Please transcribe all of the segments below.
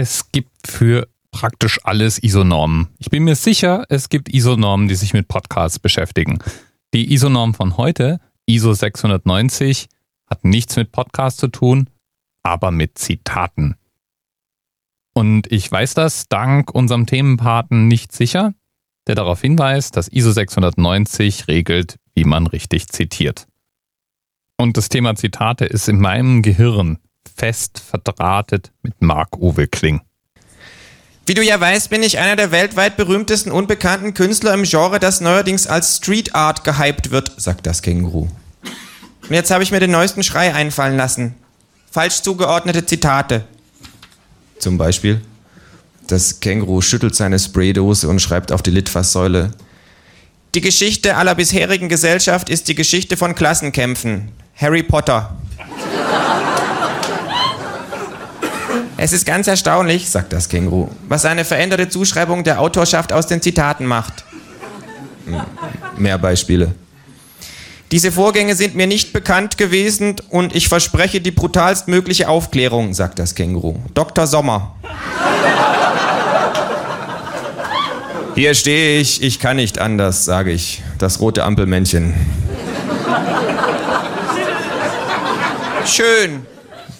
Es gibt für praktisch alles ISO-Normen. Ich bin mir sicher, es gibt ISO-Normen, die sich mit Podcasts beschäftigen. Die ISO-Norm von heute, ISO 690, hat nichts mit Podcasts zu tun, aber mit Zitaten. Und ich weiß das dank unserem Themenpaten nicht sicher, der darauf hinweist, dass ISO 690 regelt, wie man richtig zitiert. Und das Thema Zitate ist in meinem Gehirn fest verdrahtet mit Marc-Uwe Kling. Wie du ja weißt, bin ich einer der weltweit berühmtesten unbekannten Künstler im Genre, das neuerdings als Street Art gehypt wird, sagt das Känguru. Und jetzt habe ich mir den neuesten Schrei einfallen lassen. Falsch zugeordnete Zitate. Zum Beispiel. Das Känguru schüttelt seine Spraydose und schreibt auf die Litfaßsäule. Die Geschichte aller bisherigen Gesellschaft ist die Geschichte von Klassenkämpfen. Harry Potter. Es ist ganz erstaunlich, sagt das Känguru, was eine veränderte Zuschreibung der Autorschaft aus den Zitaten macht. Hm, mehr Beispiele. Diese Vorgänge sind mir nicht bekannt gewesen und ich verspreche die brutalstmögliche Aufklärung, sagt das Känguru. Dr. Sommer. Hier stehe ich, ich kann nicht anders, sage ich. Das rote Ampelmännchen. Schön,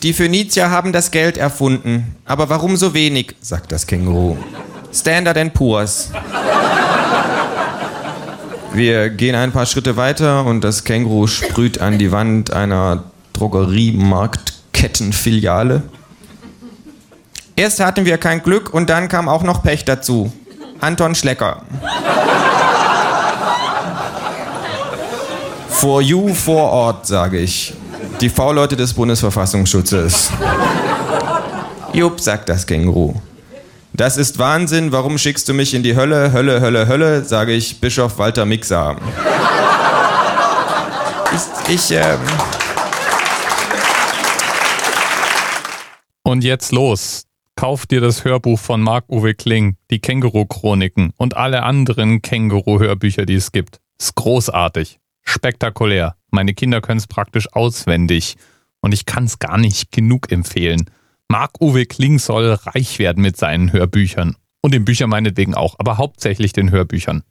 die Phönizier haben das Geld erfunden. Aber warum so wenig? sagt das Känguru. Standard Poor's. Wir gehen ein paar Schritte weiter und das Känguru sprüht an die Wand einer Drogeriemarktkettenfiliale. Erst hatten wir kein Glück und dann kam auch noch Pech dazu. Anton Schlecker. For you vor Ort, sage ich. Die V-Leute des Bundesverfassungsschutzes. Jupp, sagt das Känguru. Das ist Wahnsinn, warum schickst du mich in die Hölle, Hölle, Hölle, Hölle, sage ich Bischof Walter Mixer. Ich, ich ähm Und jetzt los. Kauf dir das Hörbuch von Marc-Uwe Kling, die Känguru-Chroniken und alle anderen Känguru-Hörbücher, die es gibt. Ist großartig. Spektakulär. Meine Kinder können es praktisch auswendig. Und ich kann es gar nicht genug empfehlen. Marc-Uwe Kling soll reich werden mit seinen Hörbüchern. Und den Büchern meinetwegen auch, aber hauptsächlich den Hörbüchern.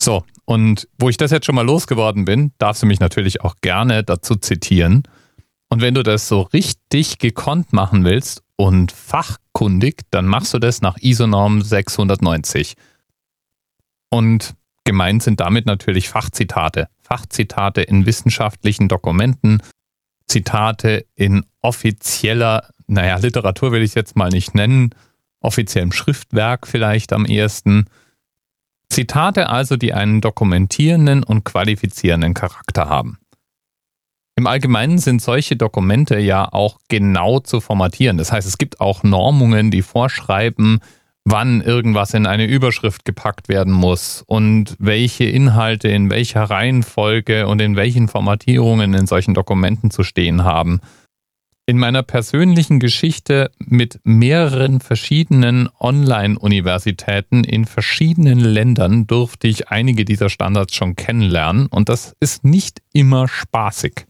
So, und wo ich das jetzt schon mal losgeworden bin, darfst du mich natürlich auch gerne dazu zitieren. Und wenn du das so richtig gekonnt machen willst und fachkundig, dann machst du das nach ISO-Norm 690. Und Gemeint sind damit natürlich Fachzitate. Fachzitate in wissenschaftlichen Dokumenten, Zitate in offizieller, naja, Literatur will ich jetzt mal nicht nennen, offiziellem Schriftwerk vielleicht am ehesten. Zitate also, die einen dokumentierenden und qualifizierenden Charakter haben. Im Allgemeinen sind solche Dokumente ja auch genau zu formatieren. Das heißt, es gibt auch Normungen, die vorschreiben, wann irgendwas in eine Überschrift gepackt werden muss und welche Inhalte in welcher Reihenfolge und in welchen Formatierungen in solchen Dokumenten zu stehen haben. In meiner persönlichen Geschichte mit mehreren verschiedenen Online-Universitäten in verschiedenen Ländern durfte ich einige dieser Standards schon kennenlernen und das ist nicht immer spaßig.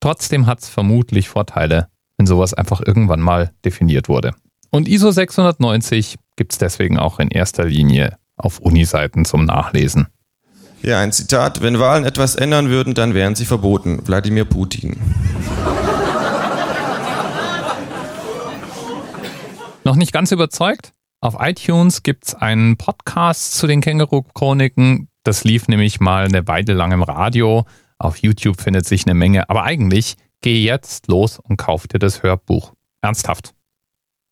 Trotzdem hat es vermutlich Vorteile, wenn sowas einfach irgendwann mal definiert wurde. Und ISO 690 gibt es deswegen auch in erster Linie auf Uniseiten zum Nachlesen. Ja, ein Zitat. Wenn Wahlen etwas ändern würden, dann wären sie verboten. Wladimir Putin. Noch nicht ganz überzeugt? Auf iTunes gibt es einen Podcast zu den Känguru-Chroniken. Das lief nämlich mal eine Weile lang im Radio. Auf YouTube findet sich eine Menge. Aber eigentlich geh jetzt los und kauf dir das Hörbuch. Ernsthaft